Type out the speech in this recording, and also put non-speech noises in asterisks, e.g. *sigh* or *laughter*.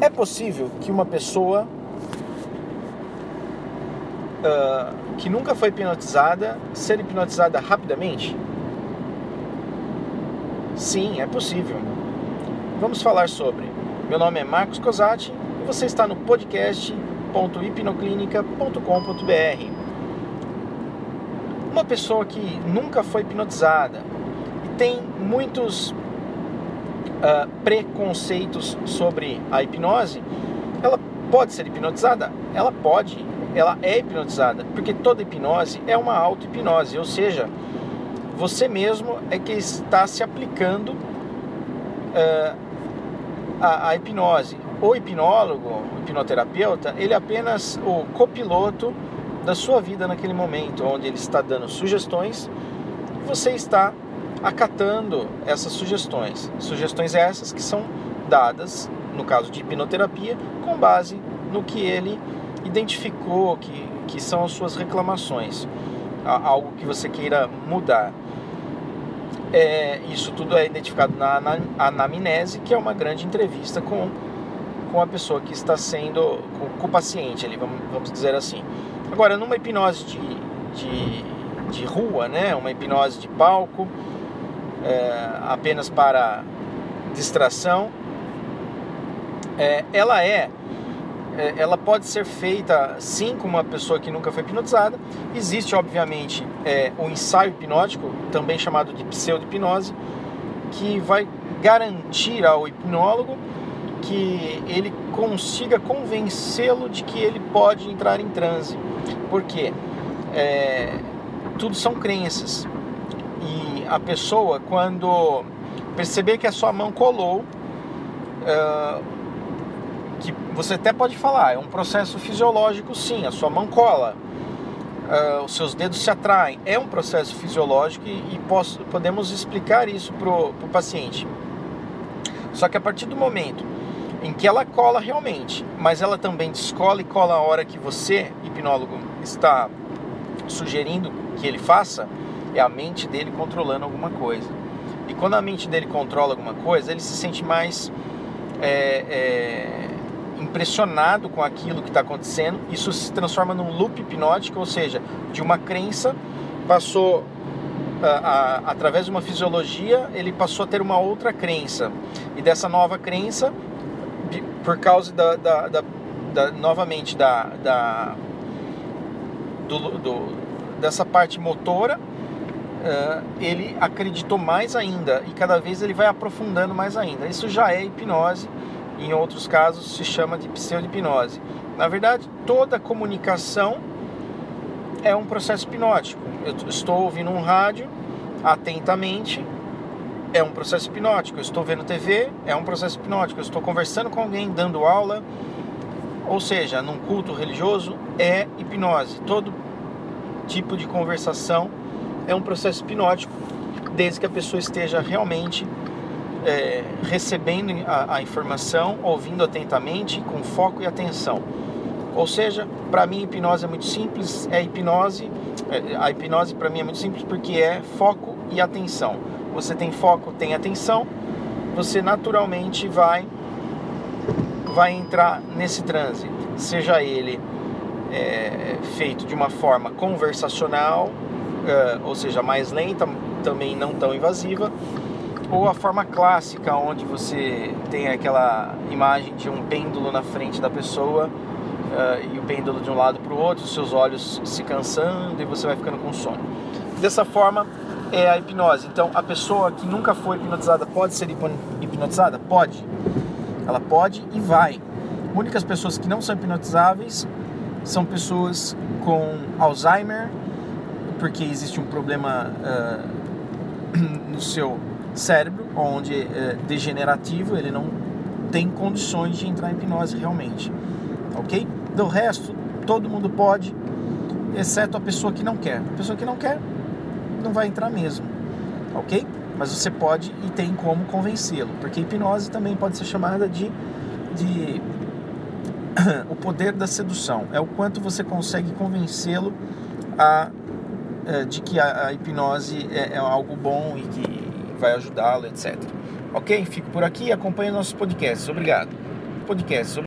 É possível que uma pessoa uh, que nunca foi hipnotizada ser hipnotizada rapidamente? Sim, é possível. Vamos falar sobre. Meu nome é Marcos Cosati e você está no podcast.hipnoclinica.com.br. Uma pessoa que nunca foi hipnotizada e tem muitos uh, preconceitos sobre a hipnose, ela pode ser hipnotizada? Ela pode, ela é hipnotizada, porque toda hipnose é uma auto-hipnose, ou seja, você mesmo é que está se aplicando uh, a, a, hipnose. O hipnólogo, o hipnoterapeuta, ele é apenas o copiloto da sua vida naquele momento, onde ele está dando sugestões você está acatando essas sugestões. Sugestões essas que são dadas, no caso de hipnoterapia, com base no que ele identificou, que, que são as suas reclamações, algo que você queira mudar. É, isso tudo é identificado na, na anamnese, que é uma grande entrevista com, com a pessoa que está sendo, com, com o paciente, ali, vamos, vamos dizer assim. Agora, numa hipnose de, de, de rua, né, uma hipnose de palco, é, apenas para distração, é, ela é é, ela pode ser feita sim com uma pessoa que nunca foi hipnotizada. Existe, obviamente, é, o ensaio hipnótico, também chamado de pseudo-hipnose, que vai garantir ao hipnólogo que ele consiga convencê-lo de que ele pode entrar em transe. Porque é, tudo são crenças. E a pessoa, quando perceber que a sua mão colou, uh, que você até pode falar, é um processo fisiológico sim, a sua mão cola, uh, os seus dedos se atraem, é um processo fisiológico e, e posso, podemos explicar isso para o paciente. Só que a partir do momento em que ela cola realmente, mas ela também descola e cola a hora que você, hipnólogo, está sugerindo que ele faça, é a mente dele controlando alguma coisa. E quando a mente dele controla alguma coisa, ele se sente mais é, é, impressionado com aquilo que está acontecendo. Isso se transforma num loop hipnótico, ou seja, de uma crença passou a, a, através de uma fisiologia, ele passou a ter uma outra crença. E dessa nova crença, por causa da, da, da, da novamente da, da do, do, dessa parte motora, uh, ele acreditou mais ainda e cada vez ele vai aprofundando mais ainda. Isso já é hipnose em outros casos se chama de pseudo-hipnose. Na verdade, toda comunicação é um processo hipnótico. Eu estou ouvindo um rádio atentamente, é um processo hipnótico. Eu estou vendo TV, é um processo hipnótico. Eu estou conversando com alguém, dando aula, ou seja, num culto religioso, é hipnose. Todo tipo de conversação é um processo hipnótico, desde que a pessoa esteja realmente é, recebendo a, a, informação, ouvindo atentamente, com foco e atenção. Ou seja, para mim hipnose é muito simples, é hipnose, é, a hipnose para mim é muito simples porque é foco e atenção. Você tem foco, tem atenção, você naturalmente vai vai entrar nesse transe, seja ele é, feito de uma forma conversacional, ou seja, mais lenta, também não tão invasiva, ou a forma clássica, onde você tem aquela imagem de um pêndulo na frente da pessoa uh, e o pêndulo de um lado para o outro, seus olhos se cansando e você vai ficando com sono. Dessa forma é a hipnose. Então, a pessoa que nunca foi hipnotizada pode ser hipnotizada? Pode. Ela pode e vai. Únicas pessoas que não são hipnotizáveis são pessoas com Alzheimer, porque existe um problema uh, *clears throat* no seu cérebro, onde é degenerativo, ele não tem condições de entrar em hipnose realmente, ok? Do resto, todo mundo pode, exceto a pessoa que não quer. A pessoa que não quer não vai entrar mesmo, ok? Mas você pode e tem como convencê-lo, porque hipnose também pode ser chamada de, de *clears throat* o poder da sedução. É o quanto você consegue convencê-lo a, eh, de que a, a hipnose é, é algo bom e que vai ajudá-lo, etc. Ok? Fico por aqui e acompanhe nossos podcasts. Obrigado. podcasts.